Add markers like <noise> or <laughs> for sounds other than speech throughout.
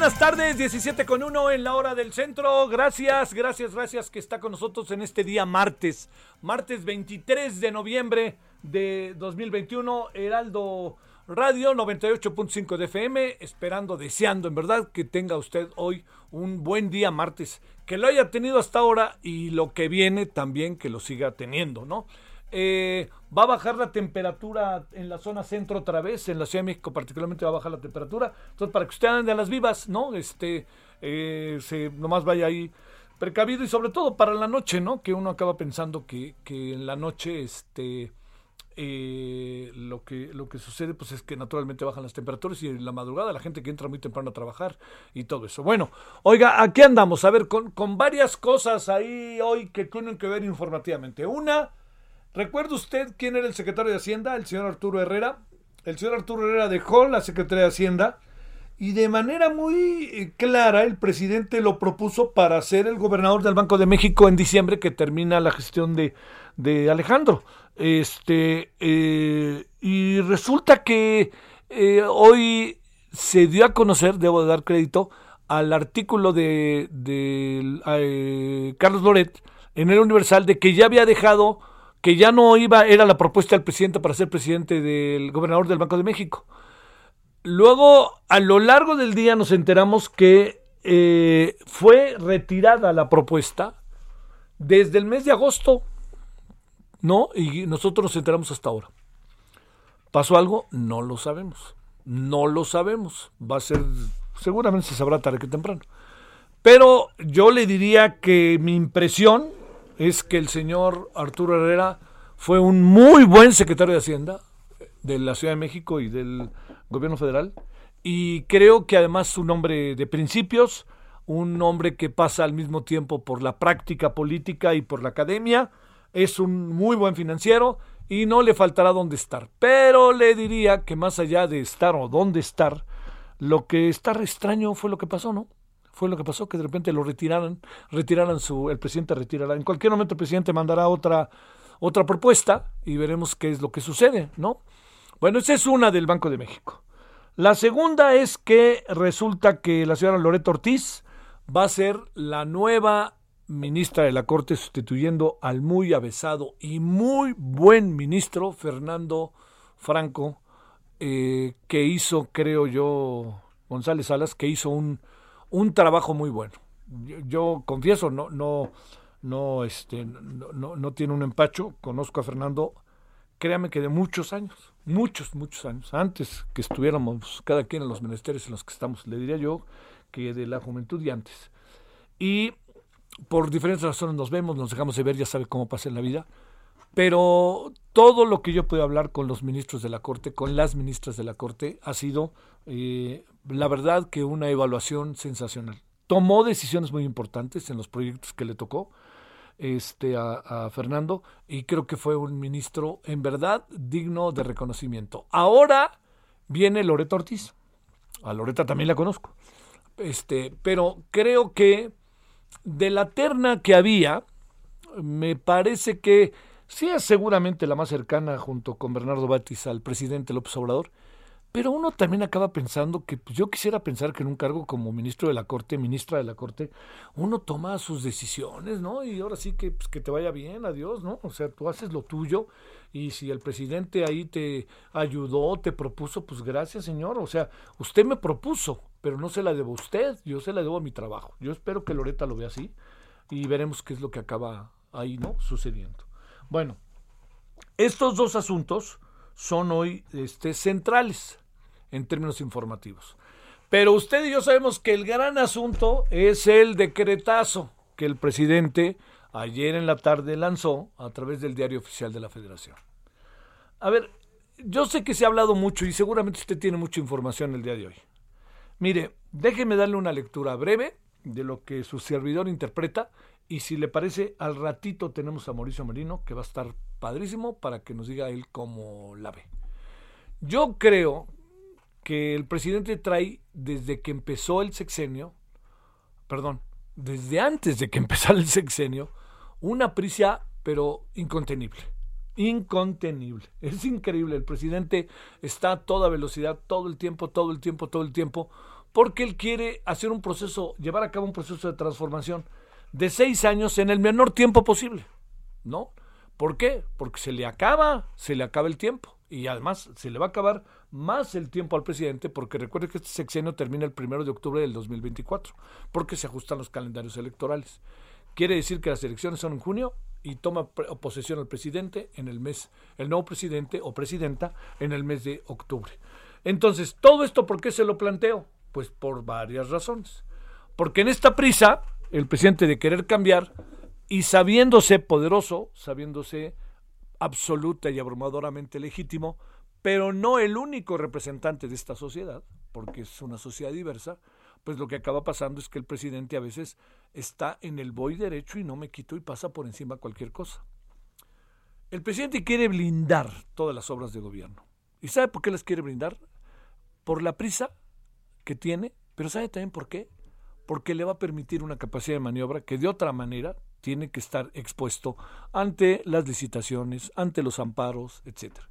Buenas tardes, 17 con 1 en la hora del centro. Gracias, gracias, gracias que está con nosotros en este día martes. Martes 23 de noviembre de 2021, Heraldo Radio 98.5 de FM. Esperando, deseando en verdad que tenga usted hoy un buen día martes. Que lo haya tenido hasta ahora y lo que viene también que lo siga teniendo, ¿no? Eh, va a bajar la temperatura en la zona centro otra vez, en la Ciudad de México particularmente va a bajar la temperatura. Entonces, para que usted ande a las vivas, ¿no? Este, eh, se, nomás vaya ahí precavido y sobre todo para la noche, ¿no? Que uno acaba pensando que, que en la noche, este, eh, lo que lo que sucede pues es que naturalmente bajan las temperaturas y en la madrugada la gente que entra muy temprano a trabajar y todo eso. Bueno, oiga, aquí andamos, a ver, con, con varias cosas ahí hoy que tienen que ver informativamente. Una, ¿Recuerda usted quién era el secretario de Hacienda? El señor Arturo Herrera. El señor Arturo Herrera dejó la Secretaría de Hacienda y de manera muy eh, clara el presidente lo propuso para ser el gobernador del Banco de México en diciembre que termina la gestión de, de Alejandro. Este, eh, y resulta que eh, hoy se dio a conocer, debo de dar crédito, al artículo de, de Carlos Loret en el Universal de que ya había dejado que ya no iba, era la propuesta del presidente para ser presidente del gobernador del Banco de México. Luego, a lo largo del día nos enteramos que eh, fue retirada la propuesta desde el mes de agosto, ¿no? Y nosotros nos enteramos hasta ahora. ¿Pasó algo? No lo sabemos. No lo sabemos. Va a ser, seguramente se sabrá tarde que temprano. Pero yo le diría que mi impresión, es que el señor Arturo Herrera fue un muy buen secretario de Hacienda de la Ciudad de México y del gobierno federal. Y creo que además un hombre de principios, un hombre que pasa al mismo tiempo por la práctica política y por la academia, es un muy buen financiero y no le faltará dónde estar. Pero le diría que más allá de estar o dónde estar, lo que está extraño fue lo que pasó, ¿no? Fue lo que pasó, que de repente lo retiraran, retiraran su, el presidente retirará. En cualquier momento el presidente mandará otra, otra propuesta y veremos qué es lo que sucede, ¿no? Bueno, esa es una del Banco de México. La segunda es que resulta que la señora Loreto Ortiz va a ser la nueva ministra de la Corte sustituyendo al muy avesado y muy buen ministro Fernando Franco, eh, que hizo, creo yo, González Salas, que hizo un, un trabajo muy bueno. Yo, confieso, no, no, no, este, no, no, tiene un empacho. Conozco a Fernando, créame que de muchos años, muchos, muchos años, antes que estuviéramos cada quien en los menesteres en los que estamos, le diría yo que de la juventud y antes. Y por diferentes razones nos vemos, nos dejamos de ver, ya sabe cómo pasa en la vida. Pero todo lo que yo puedo hablar con los ministros de la Corte, con las ministras de la Corte, ha sido, eh, la verdad, que una evaluación sensacional. Tomó decisiones muy importantes en los proyectos que le tocó este, a, Fernando y creo que fue un ministro en verdad digno de reconocimiento. Ahora viene Loreto Ortiz. A Loreta también la conozco. Este, pero creo que de la terna que había, me parece que sí es seguramente la más cercana junto con Bernardo Batis al presidente López Obrador, pero uno también acaba pensando que pues, yo quisiera pensar que en un cargo como ministro de la Corte, ministra de la Corte, uno toma sus decisiones, ¿no? Y ahora sí que, pues, que te vaya bien, adiós, ¿no? O sea, tú haces lo tuyo y si el presidente ahí te ayudó, te propuso, pues gracias, señor. O sea, usted me propuso pero no se la debo a usted, yo se la debo a mi trabajo. Yo espero que Loreta lo vea así y veremos qué es lo que acaba ahí, ¿no? Sucediendo. Bueno, estos dos asuntos son hoy este, centrales en términos informativos. Pero usted y yo sabemos que el gran asunto es el decretazo que el presidente ayer en la tarde lanzó a través del diario oficial de la Federación. A ver, yo sé que se ha hablado mucho y seguramente usted tiene mucha información el día de hoy. Mire, déjeme darle una lectura breve de lo que su servidor interpreta y si le parece, al ratito tenemos a Mauricio Merino que va a estar padrísimo para que nos diga él cómo la ve. Yo creo que el presidente trae desde que empezó el sexenio, perdón, desde antes de que <laughs> empezara el sexenio, una prisa pero incontenible. Incontenible. Es increíble. El presidente está a toda velocidad, todo el tiempo, todo el tiempo, todo el tiempo, porque él quiere hacer un proceso, llevar a cabo un proceso de transformación de seis años en el menor tiempo posible. ¿No? ¿Por qué? Porque se le acaba, se le acaba el tiempo. Y además se le va a acabar más el tiempo al presidente, porque recuerde que este sexenio termina el primero de octubre del 2024, porque se ajustan los calendarios electorales. Quiere decir que las elecciones son en junio y toma posesión el presidente en el mes, el nuevo presidente o presidenta en el mes de octubre. Entonces, todo esto, ¿por qué se lo planteo? Pues por varias razones. Porque en esta prisa, el presidente de querer cambiar y sabiéndose poderoso, sabiéndose absoluta y abrumadoramente legítimo, pero no el único representante de esta sociedad, porque es una sociedad diversa, pues lo que acaba pasando es que el presidente a veces está en el voy derecho y no me quito y pasa por encima cualquier cosa. El presidente quiere blindar todas las obras de gobierno. ¿Y sabe por qué las quiere blindar? Por la prisa que tiene, pero ¿sabe también por qué? Porque le va a permitir una capacidad de maniobra que de otra manera tiene que estar expuesto ante las licitaciones, ante los amparos, etcétera.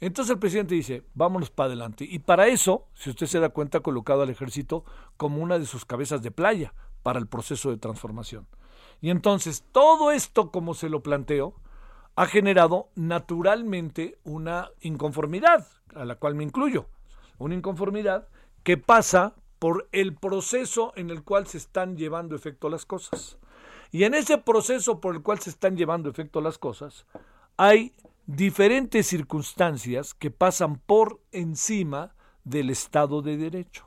Entonces el presidente dice, vámonos para adelante. Y para eso, si usted se da cuenta, ha colocado al ejército como una de sus cabezas de playa para el proceso de transformación. Y entonces todo esto, como se lo planteo, ha generado naturalmente una inconformidad, a la cual me incluyo. Una inconformidad que pasa por el proceso en el cual se están llevando efecto las cosas. Y en ese proceso por el cual se están llevando efecto las cosas, hay diferentes circunstancias que pasan por encima del Estado de Derecho.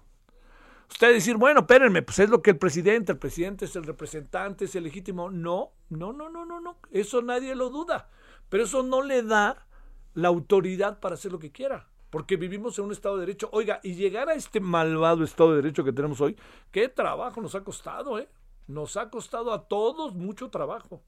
Usted decir, bueno, espérenme, pues es lo que el presidente, el presidente es el representante, es el legítimo. No, no, no, no, no, no. Eso nadie lo duda. Pero eso no le da la autoridad para hacer lo que quiera. Porque vivimos en un Estado de Derecho. Oiga, y llegar a este malvado Estado de Derecho que tenemos hoy, qué trabajo nos ha costado, ¿eh? Nos ha costado a todos mucho trabajo.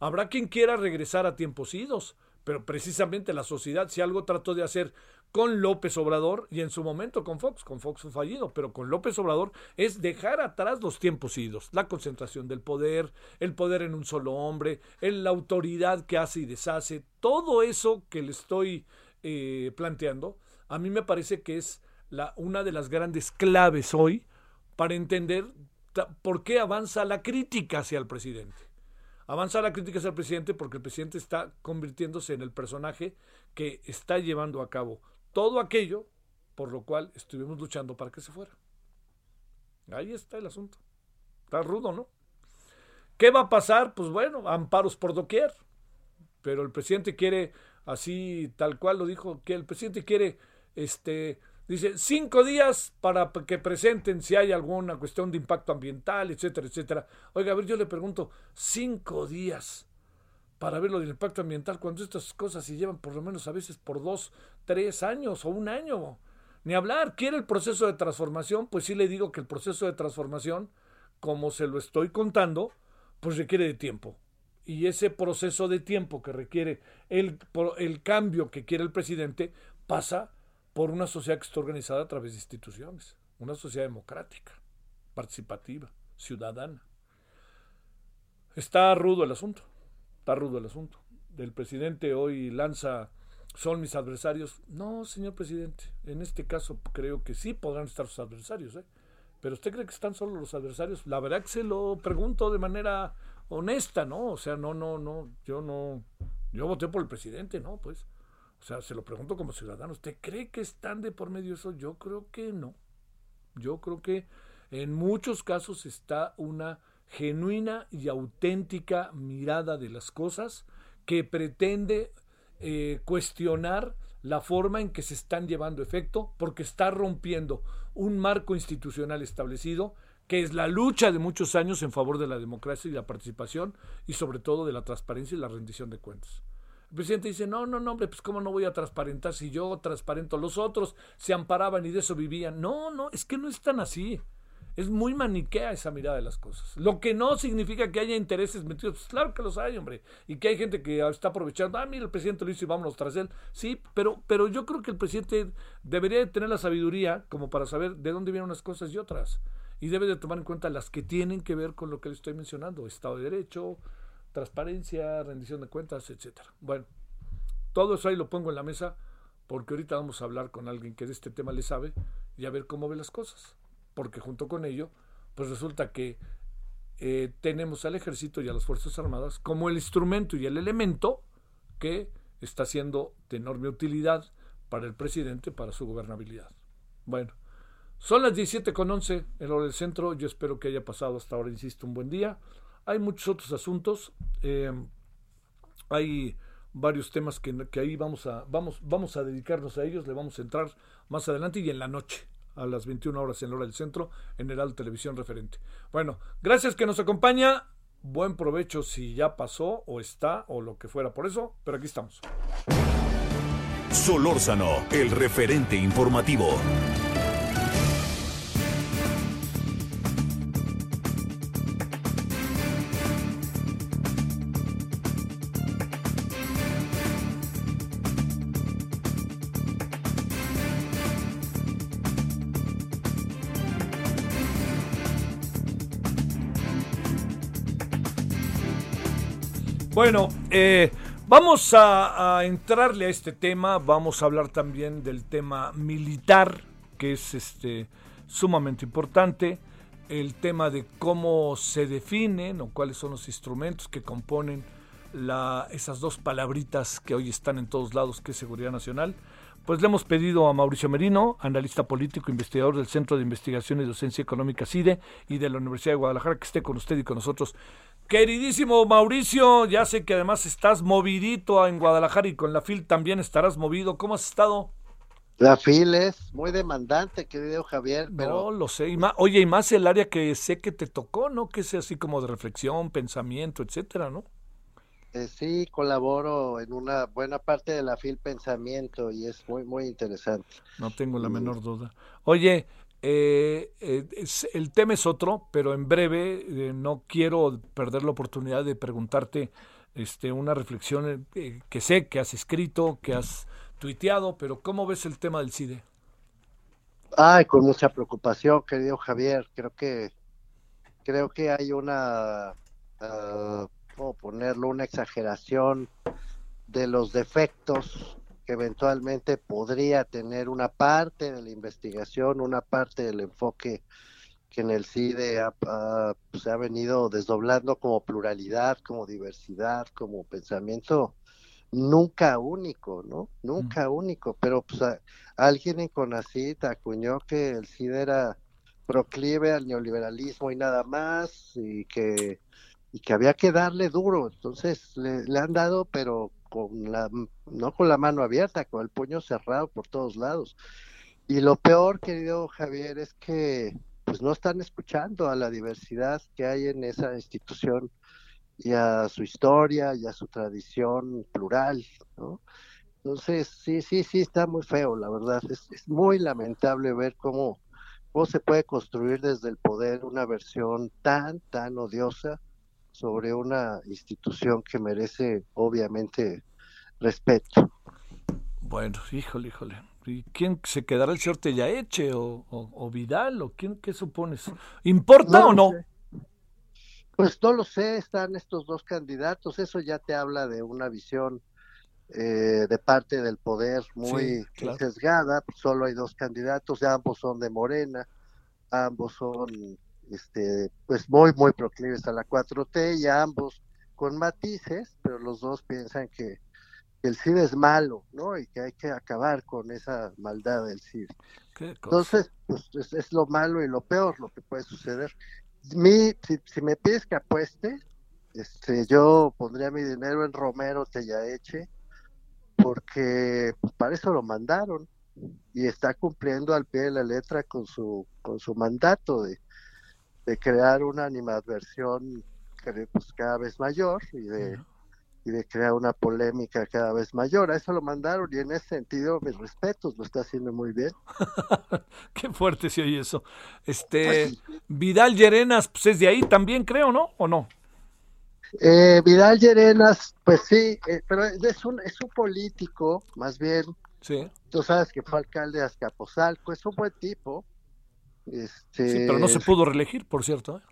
Habrá quien quiera regresar a tiempos idos, pero precisamente la sociedad, si algo trató de hacer con López Obrador y en su momento con Fox, con Fox fue fallido, pero con López Obrador es dejar atrás los tiempos idos, la concentración del poder, el poder en un solo hombre, la autoridad que hace y deshace, todo eso que le estoy eh, planteando, a mí me parece que es la, una de las grandes claves hoy para entender por qué avanza la crítica hacia el presidente. Avanza la crítica hacia el presidente porque el presidente está convirtiéndose en el personaje que está llevando a cabo todo aquello por lo cual estuvimos luchando para que se fuera. Ahí está el asunto. Está rudo, ¿no? ¿Qué va a pasar? Pues bueno, amparos por doquier. Pero el presidente quiere, así tal cual lo dijo, que el presidente quiere este, Dice, cinco días para que presenten si hay alguna cuestión de impacto ambiental, etcétera, etcétera. Oiga, a ver, yo le pregunto, cinco días para ver lo del impacto ambiental cuando estas cosas se llevan por lo menos a veces por dos, tres años o un año. Ni hablar, quiere el proceso de transformación, pues sí le digo que el proceso de transformación, como se lo estoy contando, pues requiere de tiempo. Y ese proceso de tiempo que requiere el, el cambio que quiere el presidente pasa por una sociedad que está organizada a través de instituciones, una sociedad democrática, participativa, ciudadana. Está rudo el asunto, está rudo el asunto. El presidente hoy lanza, son mis adversarios. No, señor presidente, en este caso creo que sí podrán estar sus adversarios, ¿eh? Pero usted cree que están solo los adversarios? La verdad que se lo pregunto de manera honesta, ¿no? O sea, no, no, no, yo no, yo voté por el presidente, ¿no? Pues o sea, se lo pregunto como ciudadano, ¿usted cree que están de por medio eso? Yo creo que no. Yo creo que en muchos casos está una genuina y auténtica mirada de las cosas que pretende eh, cuestionar la forma en que se están llevando efecto porque está rompiendo un marco institucional establecido que es la lucha de muchos años en favor de la democracia y la participación y sobre todo de la transparencia y la rendición de cuentas. El presidente dice, no, no, no, hombre, pues cómo no voy a transparentar si yo transparento, los otros se amparaban y de eso vivían. No, no, es que no es tan así. Es muy maniquea esa mirada de las cosas. Lo que no significa que haya intereses metidos. Pues claro que los hay, hombre. Y que hay gente que está aprovechando. Ah, mira, el presidente lo hizo y vámonos tras él. Sí, pero, pero yo creo que el presidente debería de tener la sabiduría como para saber de dónde vienen unas cosas y otras. Y debe de tomar en cuenta las que tienen que ver con lo que le estoy mencionando. Estado de Derecho, transparencia, rendición de cuentas, etcétera. Bueno, todo eso ahí lo pongo en la mesa porque ahorita vamos a hablar con alguien que de este tema le sabe y a ver cómo ve las cosas porque junto con ello, pues resulta que eh, tenemos al ejército y a las Fuerzas Armadas como el instrumento y el elemento que está siendo de enorme utilidad para el presidente, para su gobernabilidad. Bueno, son las 17 con 11 en hora del centro. Yo espero que haya pasado hasta ahora, insisto, un buen día. Hay muchos otros asuntos. Eh, hay varios temas que, ahí vamos a, vamos, vamos a dedicarnos a ellos. Le vamos a entrar más adelante y en la noche a las 21 horas en la hora del centro en Heraldo Televisión Referente. Bueno, gracias que nos acompaña. Buen provecho si ya pasó o está o lo que fuera por eso, pero aquí estamos. Solórzano, el referente informativo. Bueno, eh, vamos a, entrarle a este tema, vamos a hablar también del tema militar, que es este sumamente importante, el tema de cómo se definen o cuáles son los instrumentos que componen la, esas dos palabritas que hoy están en todos lados, que es seguridad nacional. Pues le hemos pedido a Mauricio Merino, analista político, investigador del Centro de Investigación y Docencia Económica CIDE y de la Universidad de Guadalajara, que esté con usted y con nosotros. Queridísimo Mauricio, ya sé que además estás movidito en Guadalajara y con la FIL también estarás movido. ¿Cómo has estado? La FIL es muy demandante, querido Javier, pero... No, lo sé. oye, y más el área que sé que te tocó, ¿no? Que es así como de reflexión, pensamiento, etcétera, ¿no? Eh, sí, colaboro en una buena parte de la FIL Pensamiento y es muy, muy interesante. No tengo la menor duda. Oye, eh, eh el tema es otro, pero en breve eh, no quiero perder la oportunidad de preguntarte este, una reflexión eh, que sé que has escrito, que has tuiteado, pero ¿cómo ves el tema del CIDE? Ay, con mucha preocupación, querido Javier. Creo que creo que hay una, uh, ¿cómo ponerlo? Una exageración de los defectos que eventualmente podría tener una parte de la investigación, una parte del enfoque que en el CIDE pues, se ha venido desdoblando como pluralidad, como diversidad, como pensamiento nunca único, ¿no? Nunca único, pero pues alguien en CONACYT acuñó que el CIDE era proclive al neoliberalismo y nada más, y que, y que había que darle duro, entonces le, han dado, pero con la, no con la mano abierta, con el puño cerrado por todos lados. Y lo peor, querido Javier, es que pues no están escuchando a la diversidad que hay en esa institución y a su historia y a su tradición plural, ¿no? Entonces, sí, sí, sí, está muy feo, la verdad. Es, es muy lamentable ver cómo, cómo se puede construir desde el poder una versión tan, tan odiosa sobre una institución que merece obviamente respeto. Bueno, híjole, híjole. ¿Y quién se quedará el señor Tellaeche o, o, Vidal o quién qué supones? ¿Importa o no? Pues no lo sé, están estos dos candidatos, eso ya te habla de una visión eh, de parte del poder muy sesgada, solo hay dos candidatos, ambos son de Morena, ambos son este, pues muy, muy proclives a la 4T y ambos con matices, pero los dos piensan que el CID es malo, ¿no? Y que hay que acabar con esa maldad del CID. Entonces, pues es, lo malo y lo peor lo que puede suceder. Mi, si, me pides que apueste, este, yo pondría mi dinero en Romero Tellaeche, porque pues, para eso lo mandaron y está cumpliendo al pie de la letra con su con su mandato de, de crear una animadversión pues, cada vez mayor y de, y de crear una polémica cada vez mayor. A eso lo mandaron y en ese sentido, mis respetos, lo está haciendo muy bien. <laughs> Qué fuerte se oye eso. Este, pues Vidal Llerenas, pues es de ahí también, creo, ¿no? ¿O no? Eh, Vidal Llerenas, pues sí, eh, pero es un, es un político, más bien. Sí. Tú sabes que fue alcalde de Azcapotzalco, es un buen tipo. Este... Sí, pero no se pudo reelegir, por cierto. ¿eh?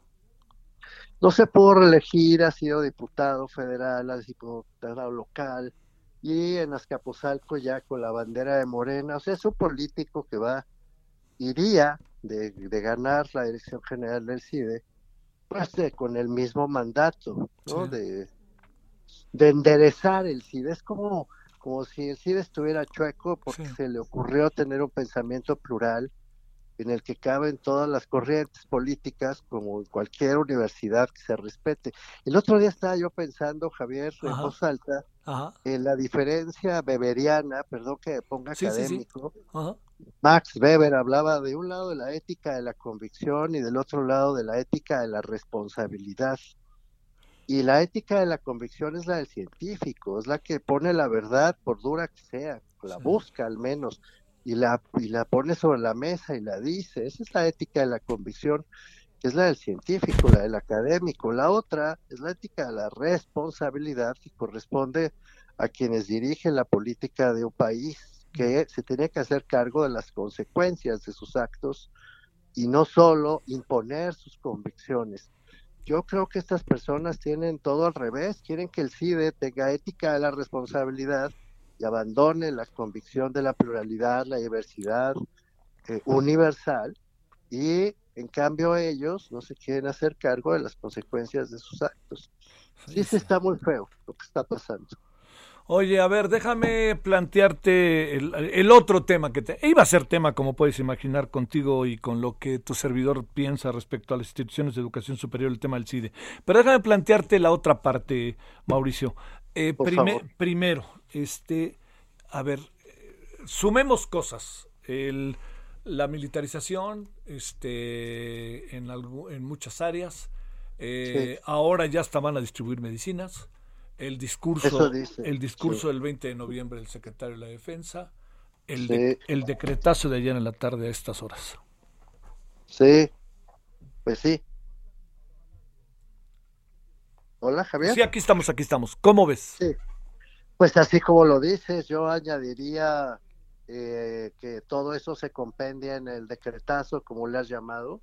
No se pudo reelegir, ha sido diputado federal, ha sido diputado local y en Azcapotzalco ya con la bandera de Morena. O sea, es un político que va, iría de, ganar la dirección general del CIDE, pues con el mismo mandato, ¿no? De, de enderezar el CIDE. Es como, como si el CIDE estuviera chueco porque se le ocurrió tener un pensamiento plural en el que caben todas las corrientes políticas, como en cualquier universidad que se respete. El otro día estaba yo pensando, Javier, en voz alta, en la diferencia beberiana, perdón que ponga académico. Max Weber hablaba de un lado de la ética de la convicción y del otro lado de la ética de la responsabilidad. Y la ética de la convicción es la del científico, es la que pone la verdad por dura que sea, la busca al menos, y la, y la pone sobre la mesa y la dice. Esa es la ética de la convicción, que es la del científico, la del académico. La otra es la ética de la responsabilidad que corresponde a quienes dirigen la política de un país, que se tiene que hacer cargo de las consecuencias de sus actos y no solo imponer sus convicciones. Yo creo que estas personas tienen todo al revés, quieren que el CIDE tenga ética de la responsabilidad y abandone la convicción de la pluralidad, la diversidad eh, universal y en cambio ellos no se quieren hacer cargo de las consecuencias de sus actos. Sí, sí está muy feo lo que está pasando. Oye, a ver, déjame plantearte el, otro tema que te, iba a ser tema, como puedes imaginar, contigo y con lo que tu servidor piensa respecto a las instituciones de educación superior, el tema del CIDE. Pero déjame plantearte la otra parte, Mauricio. Eh, primero, este, a ver, sumemos cosas. El, la militarización este, en, en muchas áreas. Eh, ahora ya hasta van a distribuir medicinas. El discurso, el discurso del 20 de noviembre del secretario de la Defensa. El, el decretazo de ayer en la tarde a estas horas. Sí, pues sí. Hola, Javier. Sí, aquí estamos, aquí estamos. ¿Cómo ves? Sí. Pues así como lo dices, yo añadiría eh, que todo eso se compendia en el decretazo, como le has llamado,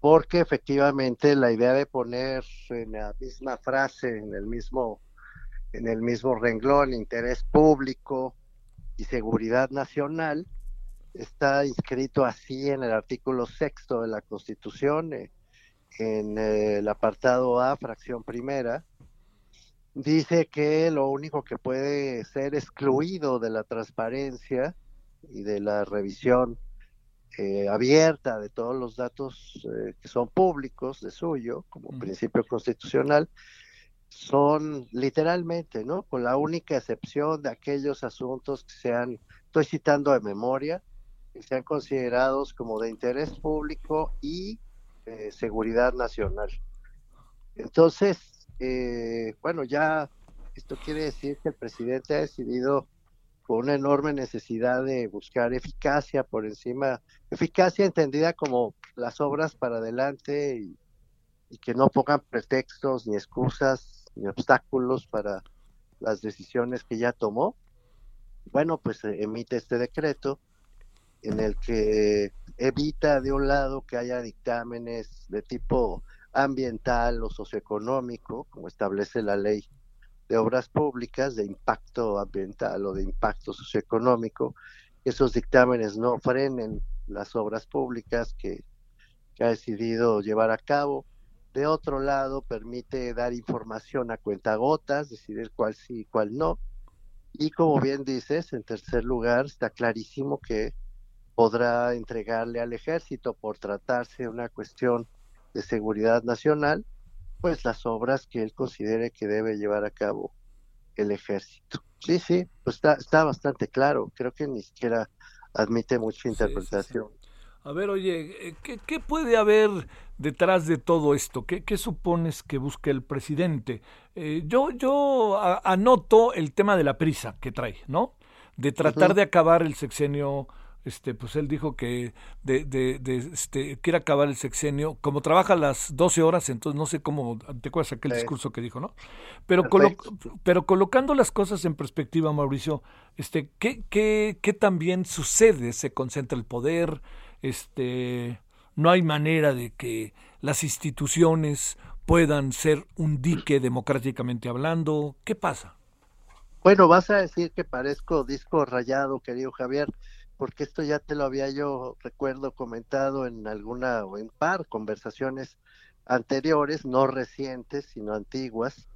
porque efectivamente la idea de poner en la misma frase, en el mismo, en el mismo renglón, interés público y seguridad nacional, está inscrito así en el artículo sexto de la Constitución, eh, en eh, el apartado A, fracción primera, dice que lo único que puede ser excluido de la transparencia y de la revisión eh, abierta de todos los datos eh, que son públicos de suyo como principio constitucional son literalmente, ¿no? Con la única excepción de aquellos asuntos que sean, estoy citando de memoria, que sean considerados como de interés público y eh, seguridad nacional. Entonces, eh, bueno, ya esto quiere decir que el presidente ha decidido con una enorme necesidad de buscar eficacia por encima, eficacia entendida como las obras para adelante y, que no pongan pretextos ni excusas ni obstáculos para las decisiones que ya tomó. Bueno, pues emite este decreto en el que evita de un lado que haya dictámenes de tipo ambiental o socioeconómico, como establece la ley de obras públicas de impacto ambiental o de impacto socioeconómico, esos dictámenes no frenen las obras públicas que, ha decidido llevar a cabo. De otro lado, permite dar información a cuentagotas, decidir cuál sí y cuál no. Y como bien dices, en tercer lugar, está clarísimo que podrá entregarle al ejército por tratarse de una cuestión de seguridad nacional, pues las obras que él considere que debe llevar a cabo el ejército. Sí, sí, pues está, está bastante claro, creo que ni siquiera admite mucha interpretación. A ver, oye, eh, ¿qué, ¿qué, puede haber detrás de todo esto? ¿Qué, qué supones que busca el presidente? Eh, yo yo anoto el tema de la prisa que trae, ¿no? De tratar de acabar el sexenio este, pues él dijo que de, de, de, este, quiere acabar el sexenio, como trabaja las 12 horas, entonces no sé cómo, te acuerdas aquel discurso que dijo, ¿no? Pero, pero colocando las cosas en perspectiva, Mauricio, este, ¿qué, qué, qué también sucede? ¿Se concentra el poder? Este, ¿No hay manera de que las instituciones puedan ser un dique democráticamente hablando? ¿Qué pasa? Bueno, vas a decir que parezco disco rayado, querido Javier, porque esto ya te lo había yo, recuerdo, comentado en alguna o en par conversaciones anteriores, no recientes, sino antiguas,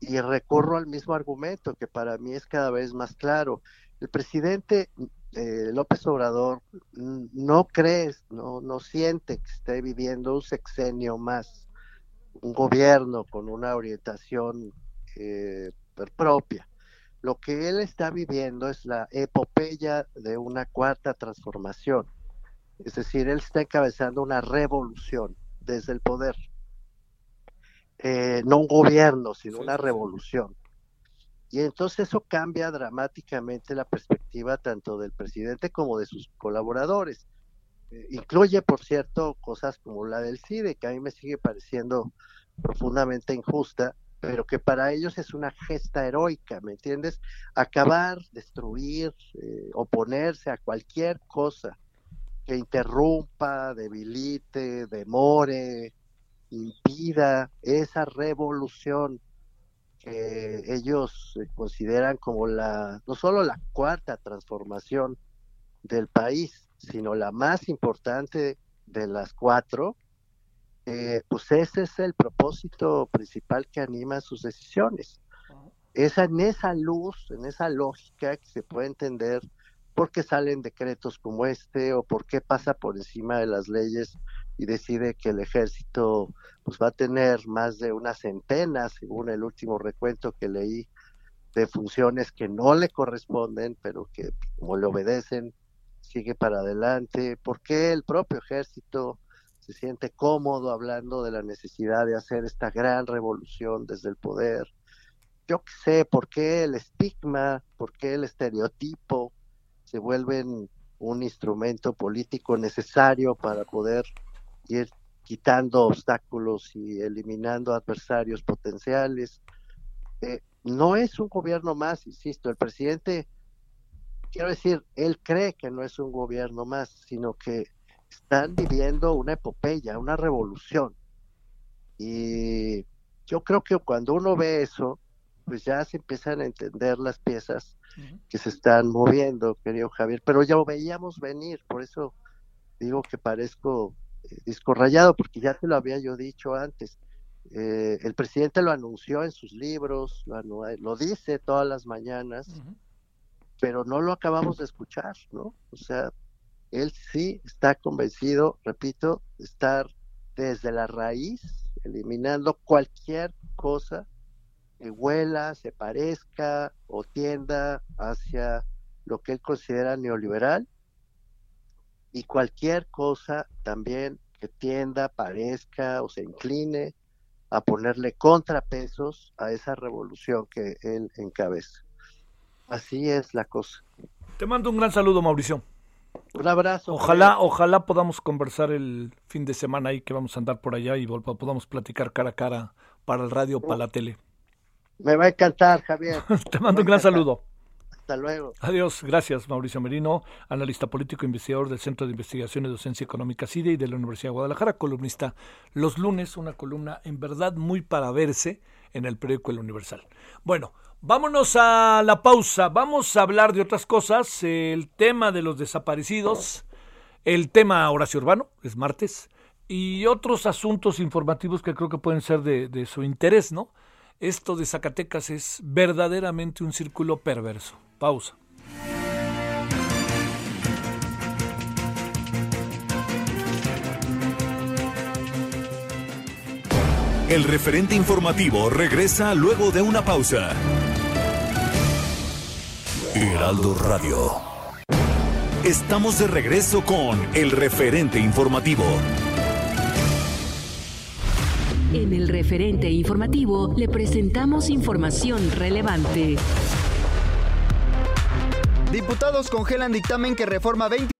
y recurro al mismo argumento que para mí es cada vez más claro. El presidente eh, López Obrador no cree, no, no siente que esté viviendo un sexenio más, un gobierno con una orientación eh, propia. Lo que él está viviendo es la epopeya de una cuarta transformación. Es decir, él está encabezando una revolución desde el poder. Eh, no un gobierno, sino una revolución. Y entonces eso cambia dramáticamente la perspectiva tanto del presidente como de sus colaboradores. Eh, incluye, por cierto, cosas como la del CIDE, que a mí me sigue pareciendo profundamente injusta, pero que para ellos es una gesta heroica, ¿me entiendes? Acabar, destruir, eh, oponerse a cualquier cosa que interrumpa, debilite, demore, impida esa revolución que ellos consideran como la, no solo la cuarta transformación del país, sino la más importante de las cuatro, eh, pues ese es el propósito principal que anima sus decisiones. Es en esa luz, en esa lógica que se puede entender por qué salen decretos como este o por qué pasa por encima de las leyes y decide que el ejército pues va a tener más de una centena, según el último recuento que leí, de funciones que no le corresponden, pero que como le obedecen, sigue para adelante. ¿Por qué el propio ejército se siente cómodo hablando de la necesidad de hacer esta gran revolución desde el poder. Yo qué sé, por qué el estigma, por qué el estereotipo se vuelven un instrumento político necesario para poder ir quitando obstáculos y eliminando adversarios potenciales. Eh, no es un gobierno más, insisto, el presidente, quiero decir, él cree que no es un gobierno más, sino que están viviendo una epopeya, una revolución. Y yo creo que cuando uno ve eso, pues ya se empiezan a entender las piezas que se están moviendo, querido Javier. Pero ya lo veíamos venir, por eso digo que parezco eh, disco rayado, porque ya te lo había yo dicho antes. Eh, el presidente lo anunció en sus libros, lo, dice todas las mañanas, pero no lo acabamos de escuchar, ¿no? O sea, él sí está convencido, repito, de estar desde la raíz, eliminando cualquier cosa que huela, se parezca o tienda hacia lo que él considera neoliberal y cualquier cosa también que tienda, parezca o se incline a ponerle contrapesos a esa revolución que él encabeza. Así es la cosa. Te mando un gran saludo, Mauricio. Un abrazo. Ojalá, ojalá podamos conversar el fin de semana ahí que vamos a andar por allá y podamos platicar cara a cara para el radio, para la tele. Me va a encantar, Javier. <laughs> Te mando un gran saludo. Hasta luego. Adiós. Gracias, Mauricio Merino, analista político, investigador del Centro de Investigación y Docencia Económica CIDE y de la Universidad de Guadalajara, columnista los lunes, una columna en verdad muy para verse en el periódico El Universal. Bueno, Vámonos a la pausa. Vamos a hablar de otras cosas. El tema de los desaparecidos, el tema Horacio Urbano, es martes, y otros asuntos informativos que creo que pueden ser de, de su interés, ¿no? Esto de Zacatecas es verdaderamente un círculo perverso. Pausa. El referente informativo regresa luego de una pausa. Heraldo Radio. Estamos de regreso con el referente informativo. En el referente informativo le presentamos información relevante. Diputados congelan dictamen que reforma 20.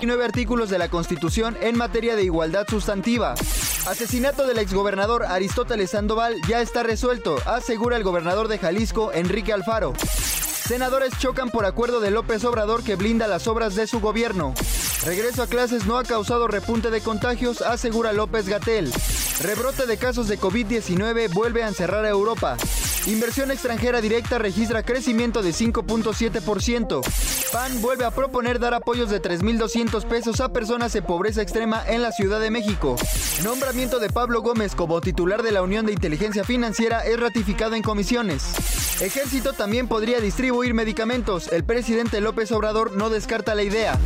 19 artículos de la Constitución en materia de igualdad sustantiva. Asesinato del exgobernador Aristóteles Sandoval ya está resuelto, asegura el gobernador de Jalisco, Enrique Alfaro. Senadores chocan por acuerdo de López Obrador que blinda las obras de su gobierno. Regreso a clases no ha causado repunte de contagios, asegura López Gatel. Rebrote de casos de COVID-19 vuelve a encerrar a Europa. Inversión extranjera directa registra crecimiento de 5.7%. PAN vuelve a proponer dar apoyos de 3.200 pesos a personas en pobreza extrema en la Ciudad de México. Nombramiento de Pablo Gómez como titular de la Unión de Inteligencia Financiera es ratificado en comisiones. Ejército también podría distribuir medicamentos. El presidente López Obrador no descarta la idea.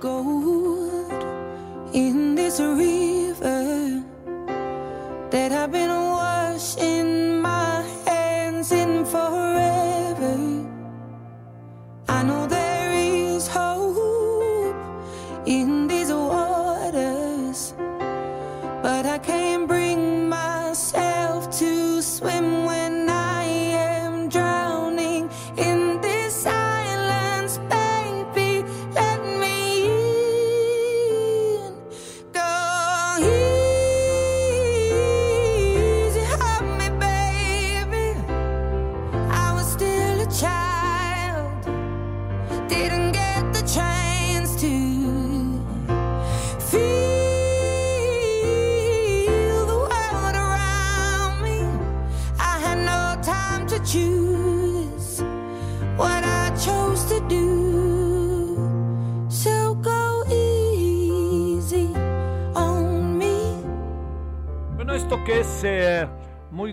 gold that I've been washing my hands in forever. I know there is hope in these waters, but I can't bring myself to swim when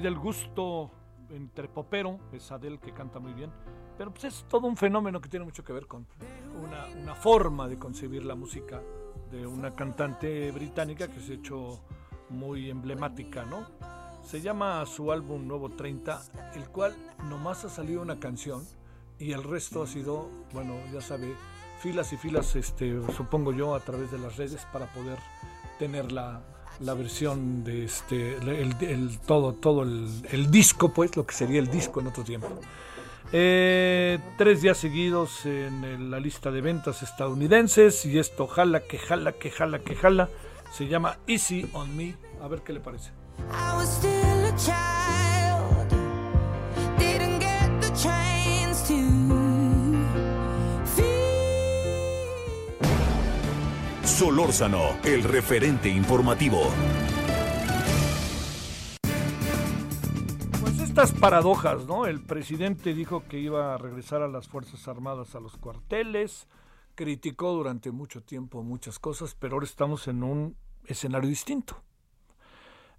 del gusto entre popero, es Adele que canta muy bien, pero pues es todo un fenómeno que tiene mucho que ver con una, una forma de concebir la música de una cantante británica que se ha hecho muy emblemática, ¿no? Se llama su álbum Nuevo 30, el cual nomás ha salido una canción y el resto ha sido, bueno, ya sabe, filas y filas, este, supongo yo, a través de las redes para poder tener la, versión de este, el, el- todo, todo el, disco, pues, lo que sería el disco en otro tiempo. Eh, tres días seguidos en la lista de ventas estadounidenses y esto jala, que jala, que jala, que jala. Se llama Easy on Me. A ver qué le parece. Solórzano, el referente informativo. Pues estas paradojas, ¿no? El presidente dijo que iba a regresar a las Fuerzas Armadas a los cuarteles, criticó durante mucho tiempo muchas cosas, pero ahora estamos en un escenario distinto.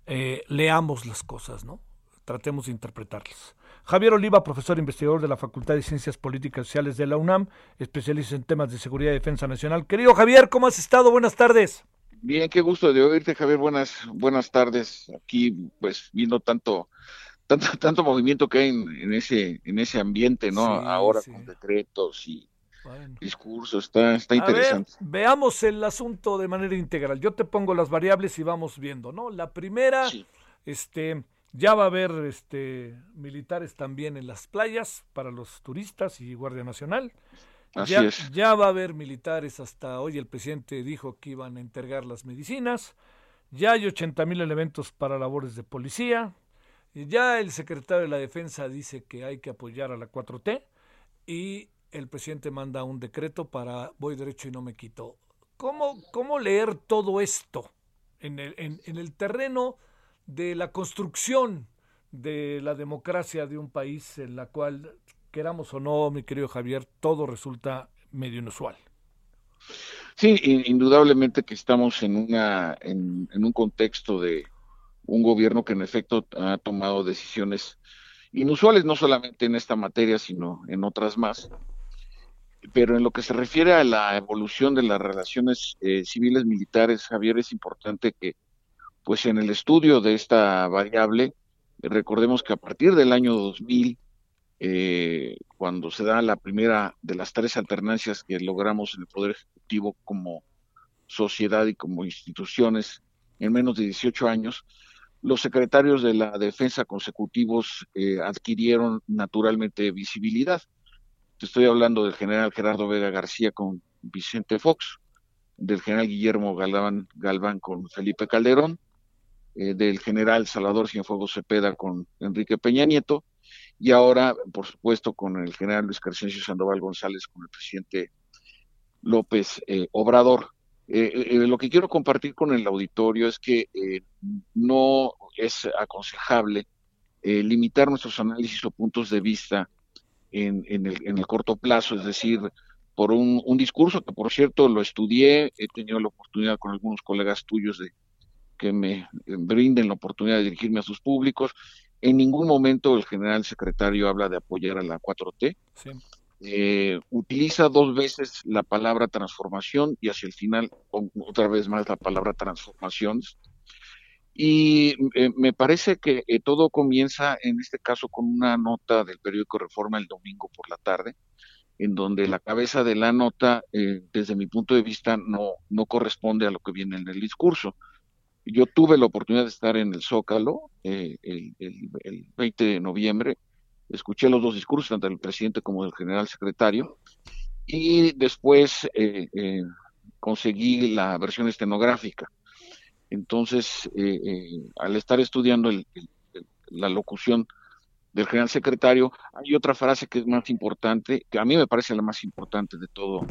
Eh, leamos las cosas, ¿no? Tratemos de interpretarlas. Javier Oliva, profesor investigador de la Facultad de Ciencias Políticas y Sociales de la UNAM, especialista en temas de seguridad y defensa nacional. Querido Javier, ¿cómo has estado? Buenas tardes. Bien, qué gusto de oírte, Javier. Buenas, buenas tardes. Aquí, pues, viendo tanto, tanto, <laughs> tanto movimiento que hay en, en ese, en ese ambiente, ¿no? Sí, Ahora sí. con decretos y Bueno. discursos, está, está ver, interesante. veamos el asunto de manera integral. Yo te pongo las variables y vamos viendo, ¿no? La primera, Sí. este, ya va a haber este militares también en las playas para los turistas y Guardia Nacional. Así ya, es. ya va a haber militares hasta hoy. El presidente dijo que iban a entregar las medicinas. Ya hay 80 mil elementos para labores de policía. Y ya el secretario de la Defensa dice que hay que apoyar a la 4T. Y el presidente manda un decreto para voy derecho y no me quito. ¿cómo, cómo leer todo esto en el, en, en el terreno de la construcción de la democracia de un país en la cual, queramos o no, mi querido Javier, todo resulta medio inusual? Sí, in- indudablemente que estamos en una en un contexto de un gobierno que en efecto ha tomado decisiones inusuales, no solamente en esta materia, sino en otras más. Pero en lo que se refiere a la evolución de las relaciones eh, civiles militares, Javier, es importante que, pues, en el estudio de esta variable, recordemos que a partir del año 2000, eh, cuando se da la primera de las tres alternancias que logramos en el Poder Ejecutivo como sociedad y como instituciones en menos de 18 años, los secretarios de la defensa consecutivos eh, adquirieron naturalmente visibilidad. Te estoy hablando del general Gerardo Vega García con Vicente Fox, del general Guillermo Galván, Galván con Felipe Calderón, eh, del general Salvador Cienfuegos Cepeda con Enrique Peña Nieto, y ahora, por supuesto, con el general Luis Crescencio Sandoval González, con el presidente López eh, Obrador. Eh, eh, lo que quiero compartir con el auditorio es que no es aconsejable limitar nuestros análisis o puntos de vista en, en, el, en el corto plazo, es decir, por un, un, discurso que, por cierto, lo estudié, he tenido la oportunidad con algunos colegas tuyos de que me brinden la oportunidad de dirigirme a sus públicos. En ningún momento el general secretario habla de apoyar a la 4T. Sí. Eh, utiliza dos veces la palabra transformación y hacia el final otra vez más la palabra transformaciones. Y eh, me parece que eh, todo comienza en este caso con una nota del periódico Reforma el domingo por la tarde, en donde la cabeza de la nota, eh, desde mi punto de vista, no, no corresponde a lo que viene en el discurso. Yo tuve la oportunidad de estar en el Zócalo el, el, el 20 de noviembre, escuché los dos discursos, tanto del presidente como del general secretario, y después eh, eh, conseguí la versión estenográfica. Entonces, eh, al estar estudiando el, la locución del general secretario, hay otra frase que es más importante, que a mí me parece la más importante de todo,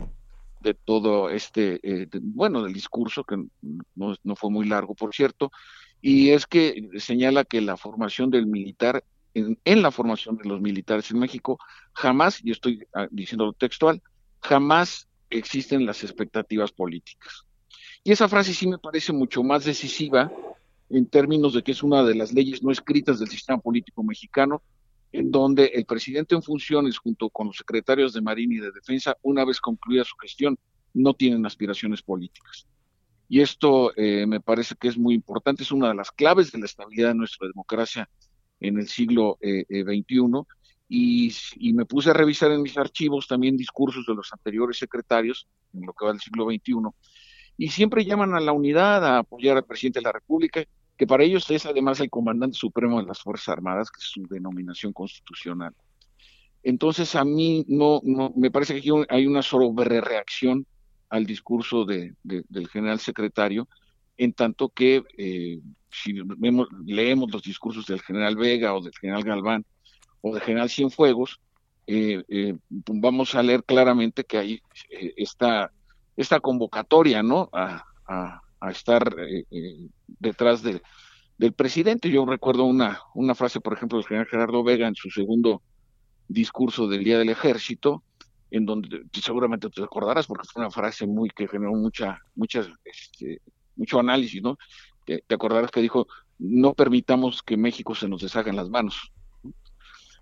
de todo este, de, bueno, del discurso, que no, fue muy largo, por cierto, y es que señala que la formación del militar en, la formación de los militares en México, jamás, y estoy diciendo lo textual, jamás existen las expectativas políticas. Y esa frase sí me parece mucho más decisiva en términos de que es una de las leyes no escritas del sistema político mexicano, en donde el presidente en funciones, junto con los secretarios de Marina y de Defensa, una vez concluida su gestión, no tienen aspiraciones políticas. Y esto eh, me parece que es muy importante, es una de las claves de la estabilidad de nuestra democracia en el siglo eh, eh, XXI y, y, me puse a revisar en mis archivos también discursos de los anteriores secretarios en lo que va del siglo XXI y siempre llaman a la unidad, a apoyar al presidente de la República, que para ellos es además el comandante supremo de las Fuerzas Armadas, que es su denominación constitucional. Entonces a mí no, no me parece que hay una sobre reacción al discurso de, de, del general secretario, en tanto que eh, si vemos, leemos los discursos del general Vega o del general Galván o del general Cienfuegos, eh, eh, vamos a leer claramente que hay esta, esta convocatoria ¿no? a, a, a estar detrás de, del presidente. Yo recuerdo una, una frase, por ejemplo, del general Gerardo Vega en su segundo discurso del Día del Ejército, en donde seguramente te acordarás porque fue una frase muy que generó mucha, muchas, este, mucho análisis, ¿no? Te, te, acordarás que dijo, no permitamos que México se nos deshaga en las manos.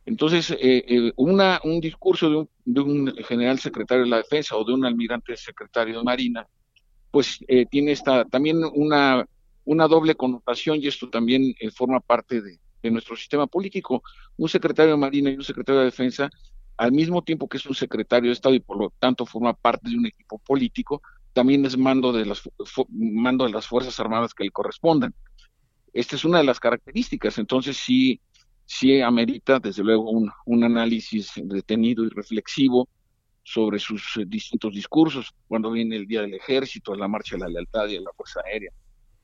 Entonces, eh, eh, una, un discurso de un, de un, general secretario de la defensa o de un almirante secretario de Marina, pues eh, tiene esta también una, una doble connotación y esto también eh, forma parte de, de, nuestro sistema político. Un secretario de Marina y un secretario de Defensa, al mismo tiempo que es un secretario de Estado y por lo tanto forma parte de un equipo político, también es mando de las, mando de las Fuerzas Armadas que le correspondan. Esta es una de las características, entonces sí, sí amerita desde luego un, un análisis detenido y reflexivo sobre sus eh, distintos discursos, cuando viene el Día del Ejército, la Marcha de la Lealtad y de la Fuerza Aérea,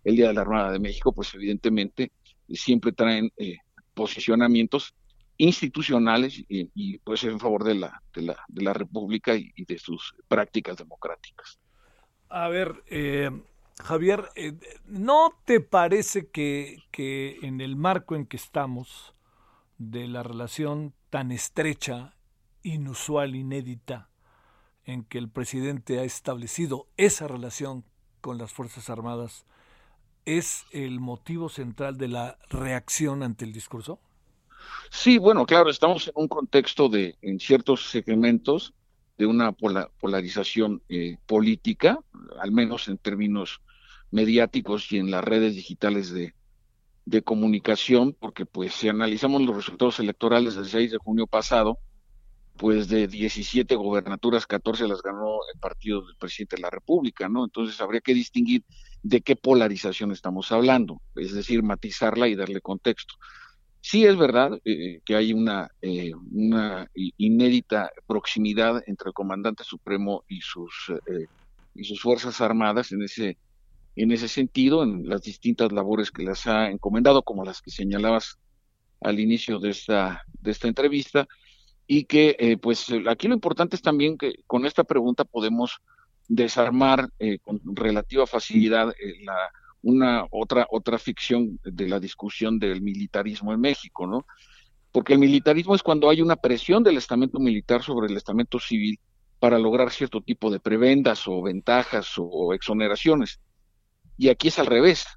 el Día de la Armada de México, pues evidentemente eh, siempre traen eh, posicionamientos institucionales y, y, pues en favor de la, de la, de la República y, de sus prácticas democráticas. A ver, Javier, ¿no te parece que, que en el marco en que estamos de la relación tan estrecha, inusual, inédita, en que el presidente ha establecido esa relación con las Fuerzas Armadas, es el motivo central de la reacción ante el discurso? Sí, bueno, claro, estamos en un contexto de, en ciertos segmentos, de una polarización eh, política, al menos en términos mediáticos y en las redes digitales de, de comunicación, porque pues si analizamos los resultados electorales del 6 de junio pasado, pues de 17 gobernaturas, 14 las ganó el partido del presidente de la República, ¿no? Entonces habría que distinguir de qué polarización estamos hablando, es decir, matizarla y darle contexto. Sí es verdad eh, que hay una, eh, inédita proximidad entre el comandante supremo y sus, eh, y sus fuerzas armadas en ese, en ese sentido, en las distintas labores que les ha encomendado, como las que señalabas al inicio de esta, de esta entrevista, y que pues aquí lo importante es también que con esta pregunta podemos desarmar con relativa facilidad la una otra otra ficción de la discusión del militarismo en México, ¿no? Porque el militarismo es cuando hay una presión del estamento militar sobre el estamento civil para lograr cierto tipo de prebendas o ventajas o, exoneraciones. Y aquí es al revés.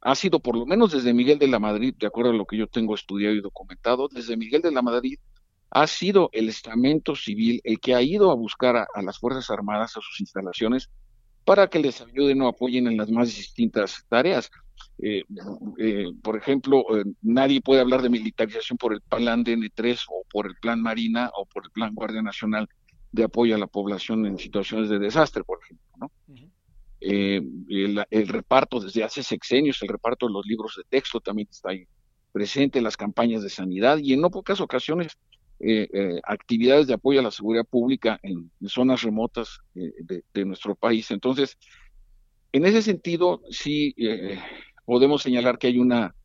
Ha sido por lo menos desde Miguel de la Madrid, de acuerdo a lo que yo tengo estudiado y documentado, desde Miguel de la Madrid ha sido el estamento civil el que ha ido a buscar a las Fuerzas Armadas a sus instalaciones para que les ayuden o apoyen en las más distintas tareas. Eh, eh, por ejemplo, eh, nadie puede hablar de militarización por el plan DN3 o por el plan Marina o por el plan Guardia Nacional de apoyo a la población en situaciones de desastre, por ejemplo. ¿no? el, el, reparto desde hace sexenios, el reparto de los libros de texto también está ahí presente, las campañas de sanidad y en no pocas ocasiones eh, eh, actividades de apoyo a la seguridad pública en, zonas remotas eh, de, nuestro país. Entonces, en ese sentido, sí podemos señalar que hay una,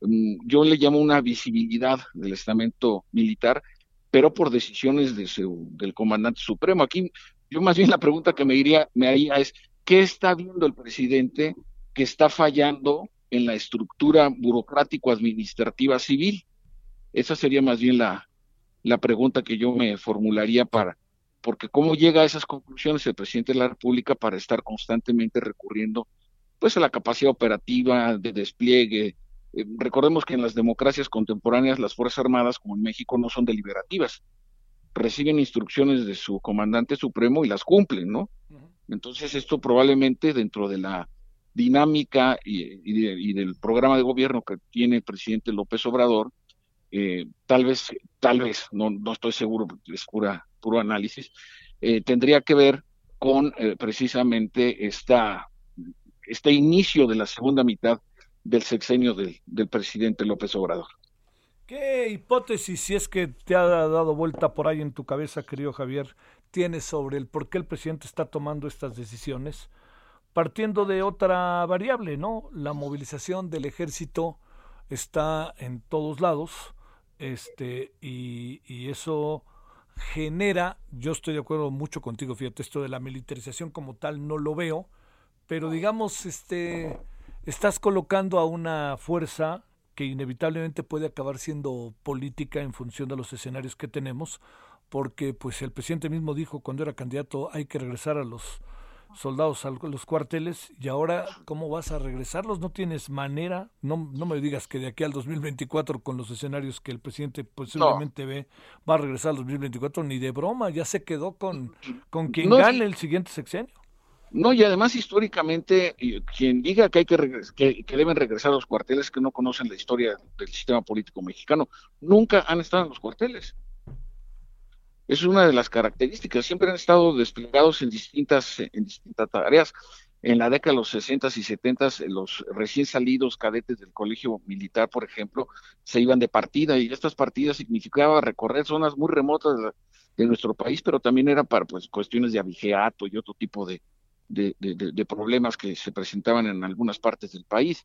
mm, yo le llamo una visibilidad del estamento militar, pero por decisiones de del comandante supremo. Aquí, yo más bien la pregunta que me iría, me haría es, ¿qué está viendo el presidente que está fallando en la estructura burocrático-administrativa civil? Esa sería más bien la, la pregunta que yo me formularía para, porque cómo llega a esas conclusiones el presidente de la República para estar constantemente recurriendo pues a la capacidad operativa de despliegue. Eh, recordemos que en las democracias contemporáneas las Fuerzas Armadas, como en México, no son deliberativas. Reciben instrucciones de su comandante supremo y las cumplen, ¿no? Entonces esto probablemente dentro de la dinámica y, y del programa de gobierno que tiene el presidente López Obrador, eh, tal vez, tal vez, no, no estoy seguro, es pura, puro análisis, eh, tendría que ver con eh, precisamente esta, este inicio de la segunda mitad del sexenio del, del presidente López Obrador. ¿Qué hipótesis, si es que te ha dado vuelta por ahí en tu cabeza, querido Javier, tienes sobre el por qué el presidente está tomando estas decisiones? Partiendo de otra variable, ¿no? La movilización del ejército está en todos lados este, y, eso genera, yo estoy de acuerdo mucho contigo, fíjate, esto de la militarización como tal no lo veo, pero digamos, este, estás colocando a una fuerza que inevitablemente puede acabar siendo política en función de los escenarios que tenemos, porque pues el presidente mismo dijo cuando era candidato hay que regresar a los soldados a los cuarteles y ahora cómo vas a regresarlos no tienes manera. No no me digas que de aquí al 2024 con los escenarios que el presidente posiblemente ve va a regresar al 2024 ni de broma ya se quedó con con quien gane el siguiente sexenio. No y además históricamente quien diga que hay que, que, que deben regresar a los cuarteles que no conocen la historia del sistema político mexicano nunca han estado en los cuarteles es una de las características. Siempre han estado desplegados en distintas, en distintas tareas. En la década de los 60 y 70, los recién salidos cadetes del colegio militar, por ejemplo, se iban de partida y estas partidas significaba recorrer zonas muy remotas de, nuestro país, pero también era para pues, cuestiones de abigeato y otro tipo de, de, de, problemas que se presentaban en algunas partes del país.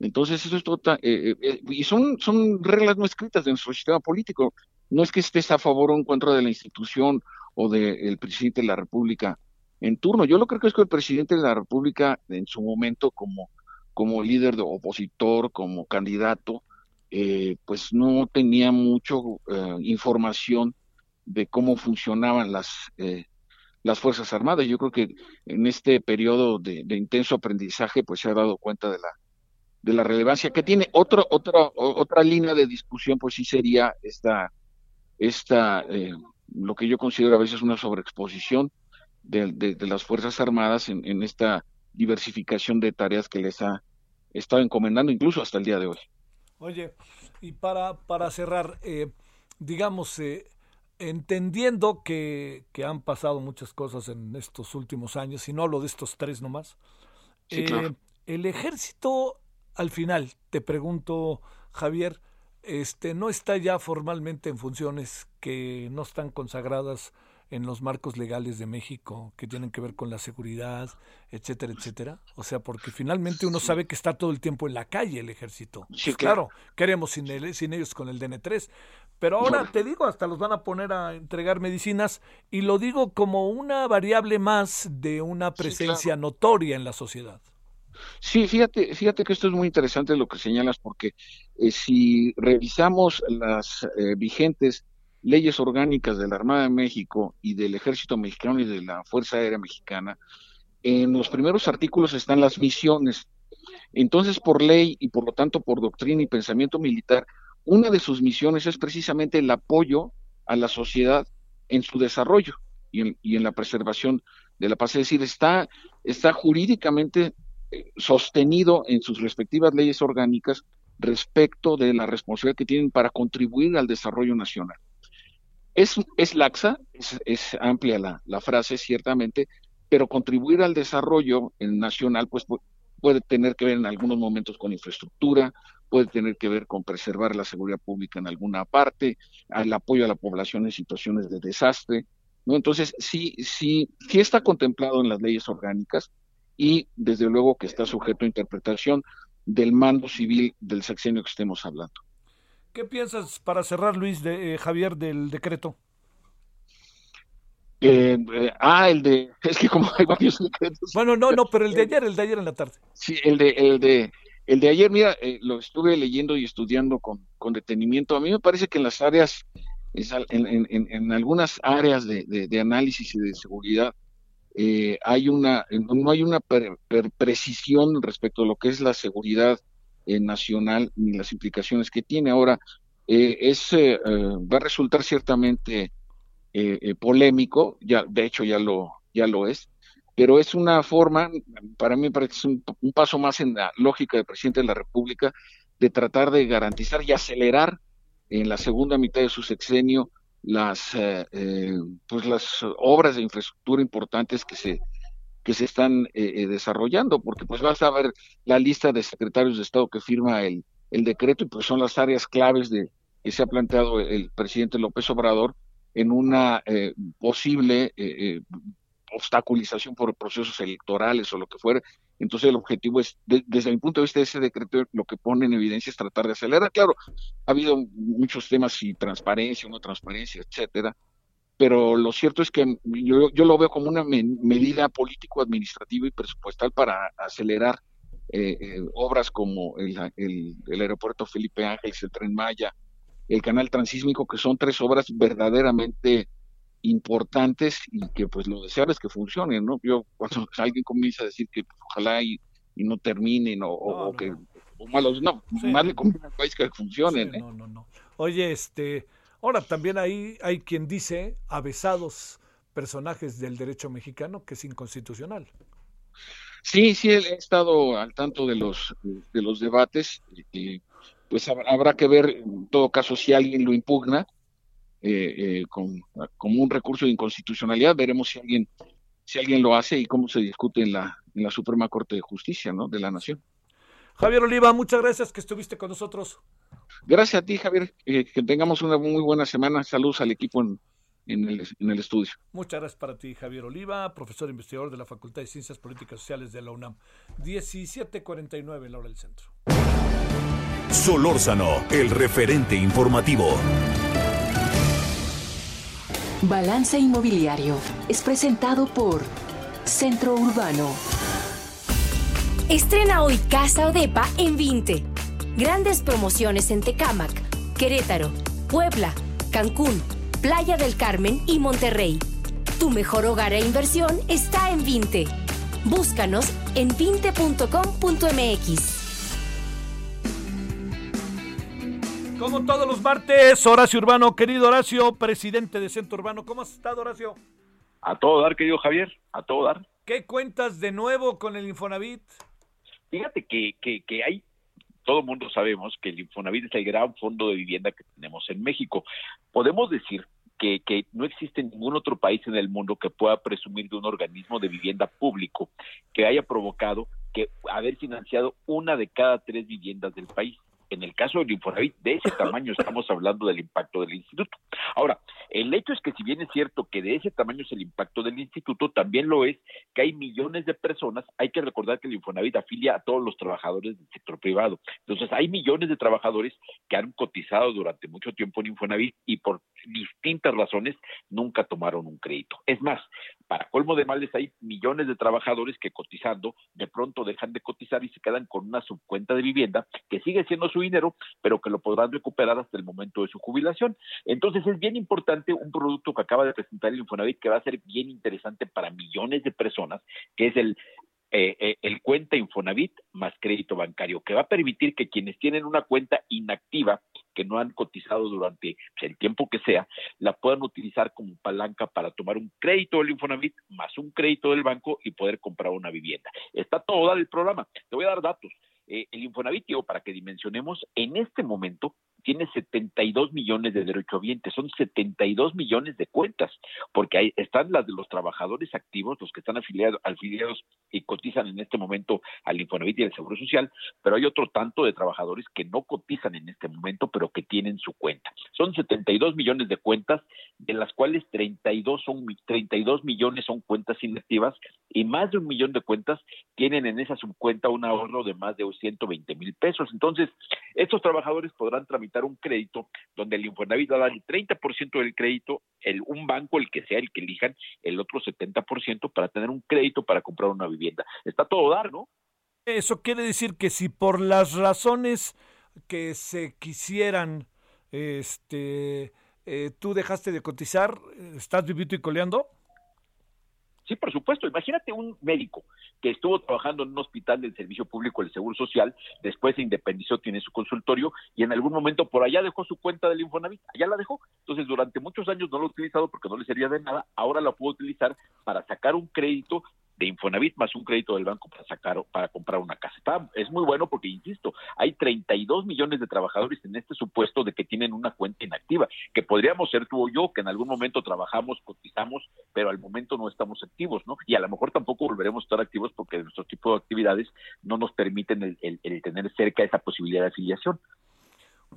Entonces, eso es total, eh, eh, y son, son reglas no escritas de nuestro sistema político no es que estés a favor o en contra de la institución o del presidente de la República en turno. Yo lo creo que es que el presidente de la República, en su momento, como, como líder de opositor, como candidato, eh, pues no tenía mucho eh, información de cómo funcionaban las, eh, las Fuerzas Armadas. Yo creo que en este periodo de, de, intenso aprendizaje, pues se ha dado cuenta de la, de la relevancia que tiene. Otro, otra, otra línea de discusión, pues sí sería esta, esta eh, lo que yo considero a veces una sobreexposición de, de, de las Fuerzas Armadas en, en, esta diversificación de tareas que les ha estado encomendando incluso hasta el día de hoy. Oye, y para, para cerrar, eh, digamos, eh, entendiendo que, que, han pasado muchas cosas en estos últimos años, y no hablo de estos tres nomás, sí, eh, claro. el ejército, al final, te pregunto, Javier, este, no está ya formalmente en funciones que no están consagradas en los marcos legales de México que tienen que ver con la seguridad, etcétera, etcétera. O sea, porque finalmente uno sabe que está todo el tiempo en la calle el ejército. Sí, pues claro. queremos sin, el, sin ellos con el DN3. Pero ahora te digo, hasta los van a poner a entregar medicinas y lo digo como una variable más de una presencia sí, claro. notoria en la sociedad. Sí, fíjate, fíjate que esto es muy interesante lo que señalas, porque eh, si revisamos las eh, vigentes leyes orgánicas de la Armada de México y del Ejército Mexicano y de la Fuerza Aérea Mexicana, en los primeros artículos están las misiones. Entonces, por ley y por lo tanto por doctrina y pensamiento militar, una de sus misiones es precisamente el apoyo a la sociedad en su desarrollo y en, y en la preservación de la paz. Es decir, está, está jurídicamente sostenido en sus respectivas leyes orgánicas respecto de la responsabilidad que tienen para contribuir al desarrollo nacional. Es, es laxa, es, es amplia la, la, frase, ciertamente, pero contribuir al desarrollo nacional pues, puede tener que ver en algunos momentos con infraestructura, puede tener que ver con preservar la seguridad pública en alguna parte, el apoyo a la población en situaciones de desastre. ¿no? Entonces, sí, sí, sí está contemplado en las leyes orgánicas y desde luego que está sujeto a interpretación del mando civil del sexenio que estemos hablando. ¿Qué piensas para cerrar, Luis, de eh, Javier, del decreto? Eh, eh, ah, el de, <laughs> es que como hay varios decretos. Bueno, no, no, pero el de ayer, el de ayer en la tarde. Sí, el de, el de, el de ayer, mira, eh, lo estuve leyendo y estudiando con, con, detenimiento. A mí me parece que en las áreas, en, en, en algunas áreas de, de, de, análisis y de seguridad, eh, hay una, no hay una precisión respecto a lo que es la seguridad eh, nacional ni las implicaciones que tiene. Ahora, eh, eh, va a resultar ciertamente eh, polémico, ya, de hecho ya lo, ya lo es, pero es una forma, para mí parece un, paso más en la lógica del presidente de la República de tratar de garantizar y acelerar en la segunda mitad de su sexenio las eh, pues las obras de infraestructura importantes que se que se están eh, desarrollando, porque pues vas a ver la lista de secretarios de Estado que firma el, el decreto y pues son las áreas claves de que se ha planteado el presidente López Obrador en una eh, posible eh, obstaculización por procesos electorales o lo que fuera. Entonces el objetivo es, de, desde mi punto de vista, ese decreto lo que pone en evidencia es tratar de acelerar. Claro, ha habido muchos temas y transparencia, no transparencia, etcétera, pero lo cierto es que yo, yo lo veo como una me medida político-administrativa y presupuestal para acelerar eh, eh, obras como el, el, el, aeropuerto Felipe Ángeles, el tren Maya, el canal transísmico, que son tres obras verdaderamente importantes y que pues lo deseable es que funcionen, ¿no? Yo <laughs> cuando alguien comienza a decir que pues, ojalá y, y, no terminen o, no, o no. que o malos, no, sí. más le conviene al país que funcionen. Sí, ¿eh? No, no, no. Oye, este, Ahora, también hay, hay quien dice, avesados personajes del derecho mexicano, que es inconstitucional. Sí, sí, he estado al tanto de los, de los debates. Eh, pues habrá que ver, en todo caso, si alguien lo impugna eh, eh, con, como un recurso de inconstitucionalidad. Veremos si alguien, si alguien lo hace y cómo se discute en la, en la Suprema Corte de Justicia ¿no? de la Nación. Javier Oliva, muchas gracias que estuviste con nosotros. Gracias a ti, Javier. Eh, que tengamos una muy buena semana. Saludos al equipo en, en, el, en, el, estudio. Muchas gracias para ti, Javier Oliva, profesor investigador de la Facultad de Ciencias Políticas Sociales de la UNAM. 1749 en la hora del centro. Solórzano, el referente informativo. Balance Inmobiliario es presentado por Centro Urbano. Estrena hoy Casa Odepa en 20. Grandes promociones en Tecámac, Querétaro, Puebla, Cancún, Playa del Carmen y Monterrey. Tu mejor hogar e inversión está en 20. Búscanos en 20.com.mx. Como todos los martes, Horacio Urbano, querido Horacio, presidente de Centro Urbano. ¿Cómo has estado, Horacio? A todo dar, querido Javier, a todo dar. ¿Qué cuentas de nuevo con el Infonavit? Fíjate que, que, que hay, todo el mundo sabemos que el Infonavit es el gran fondo de vivienda que tenemos en México. Podemos decir que, que, no existe ningún otro país en el mundo que pueda presumir de un organismo de vivienda público que haya provocado que haber financiado una de cada tres viviendas del país. En el caso del Infonavit, de ese tamaño estamos hablando del impacto del instituto. Ahora, el hecho es que si bien es cierto que de ese tamaño es el impacto del instituto, también lo es que hay millones de personas, hay que recordar que el Infonavit afilia a todos los trabajadores del sector privado. Entonces, hay millones de trabajadores que han cotizado durante mucho tiempo en Infonavit y por distintas razones nunca tomaron un crédito. Es más, para colmo de males hay millones de trabajadores que cotizando de pronto dejan de cotizar y se quedan con una subcuenta de vivienda que sigue siendo su dinero, pero que lo podrán recuperar hasta el momento de su jubilación. Entonces es bien importante un producto que acaba de presentar el Infonavit que va a ser bien interesante para millones de personas, que es el eh, eh, el cuenta Infonavit más crédito bancario, que va a permitir que quienes tienen una cuenta inactiva, que no han cotizado durante pues, el tiempo que sea, la puedan utilizar como palanca para tomar un crédito del Infonavit más un crédito del banco y poder comprar una vivienda. Está todo el programa. Te voy a dar datos. Eh, el Infonavit, digo, para que dimensionemos, en este momento tiene 72 millones de derechohabientes, son 72 millones de cuentas, porque ahí están las de los trabajadores activos, los que están afiliados, afiliados y cotizan en este momento al Infonavit y al Seguro Social, pero hay otro tanto de trabajadores que no cotizan en este momento, pero que tienen su cuenta. Son 72 millones de cuentas, de las cuales 32 son 32 millones son cuentas inactivas y más de un millón de cuentas tienen en esa subcuenta un ahorro de más de 120 mil pesos. Entonces, estos trabajadores podrán tramitar un crédito donde el Infonavit va a dar el 30% del crédito, el, un banco, el que sea el que elijan, el otro 70% para tener un crédito para comprar una vivienda. Está todo dar, ¿no? Eso quiere decir que si por las razones que se quisieran, este, eh, tú dejaste de cotizar, ¿estás vivito y coleando? Sí, por supuesto. Imagínate un médico que estuvo trabajando en un hospital del Servicio Público del Seguro Social, después se independizó, tiene su consultorio y en algún momento por allá dejó su cuenta del Infonavit, allá la dejó. Entonces, durante muchos años no lo ha utilizado porque no le servía de nada, ahora la pudo utilizar para sacar un crédito de Infonavit más un crédito del banco para sacar para comprar una casa. Es muy bueno porque insisto, hay 32 millones de trabajadores en este supuesto de que tienen una cuenta inactiva, que podríamos ser tú o yo que en algún momento trabajamos, cotizamos, pero al momento no estamos activos, ¿no? Y a lo mejor tampoco volveremos a estar activos porque nuestro tipo de actividades no nos permiten el tener cerca esa posibilidad de afiliación.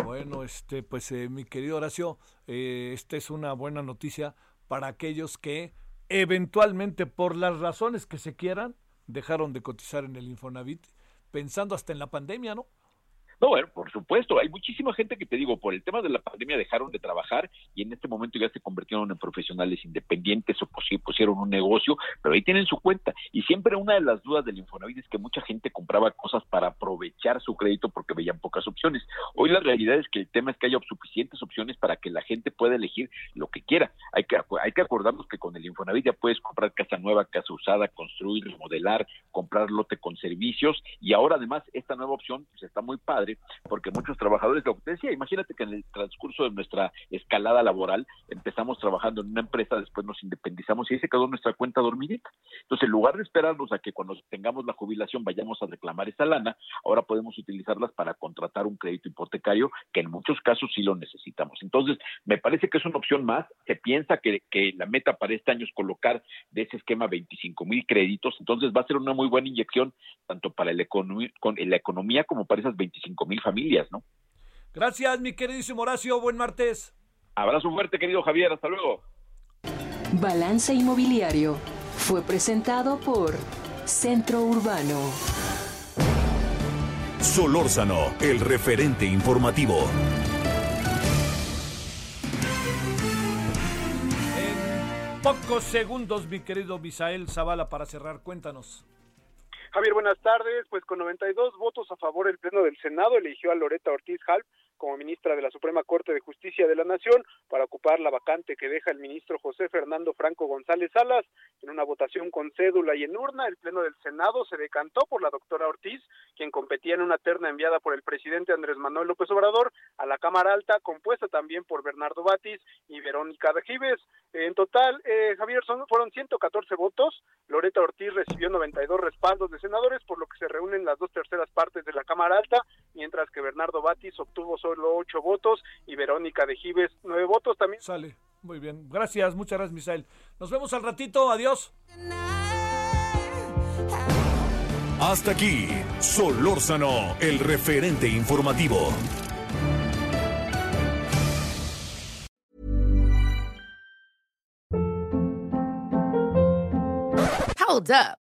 Bueno, este, pues eh, mi querido Horacio, eh, esta es una buena noticia para aquellos que eventualmente por las razones que se quieran, dejaron de cotizar en el Infonavit, pensando hasta en la pandemia, ¿no? No, bueno, por supuesto, hay muchísima gente que te digo, por el tema de la pandemia dejaron de trabajar y en este momento ya se convirtieron en profesionales independientes o pusieron un negocio, pero ahí tienen su cuenta. Y siempre una de las dudas del Infonavit es que mucha gente compraba cosas para aprovechar su crédito porque veían pocas opciones. Hoy la realidad es que el tema es que haya suficientes opciones para que la gente pueda elegir lo que quiera. Hay que, hay que acordarnos que con el Infonavit ya puedes comprar casa nueva, casa usada, construir, remodelar, comprar lote con servicios y ahora además esta nueva opción pues está muy padre porque muchos trabajadores, lo que te decía, imagínate que en el transcurso de nuestra escalada laboral empezamos trabajando en una empresa, después nos independizamos y ahí se quedó nuestra cuenta dormidita. Entonces, en lugar de esperarnos a que cuando tengamos la jubilación vayamos a reclamar esa lana, ahora podemos utilizarlas para contratar un crédito hipotecario, que en muchos casos sí lo necesitamos. Entonces, me parece que es una opción más. Se piensa que, la meta para este año es colocar de ese esquema 25 mil créditos, entonces va a ser una muy buena inyección tanto para el economía, con la economía como para esas 25 mil familias, ¿no? Gracias, mi queridísimo Horacio. Buen martes. Abrazo fuerte, querido Javier. Hasta luego. Balance Inmobiliario fue presentado por Centro Urbano. Solórzano, el referente informativo. En Pocos segundos, mi querido Misael Zavala, para cerrar. Cuéntanos. Javier, buenas tardes. Pues con 92 votos a favor, el Pleno del Senado eligió a Loreta Ortiz Halp como ministra de la Suprema Corte de Justicia de la Nación para ocupar la vacante que deja el ministro José Fernando Franco González Salas. En una votación con cédula y en urna, el Pleno del Senado se decantó por la doctora Ortiz, quien competía en una terna enviada por el presidente Andrés Manuel López Obrador a la Cámara Alta, compuesta también por Bernardo Batis y Verónica de Gives. En total, eh, Javier, son, fueron 114 votos. Loreta Ortiz recibió 92 respaldos de senadores, por lo que se reúnen las dos terceras partes de la Cámara Alta, mientras que Bernardo Batis obtuvo solo ocho votos y Verónica de Gives nueve votos también. Sale. Muy bien. Gracias, muchas gracias, Misael. Nos vemos al ratito. Adiós. Hasta aquí, Solórzano, el referente informativo. Hold up.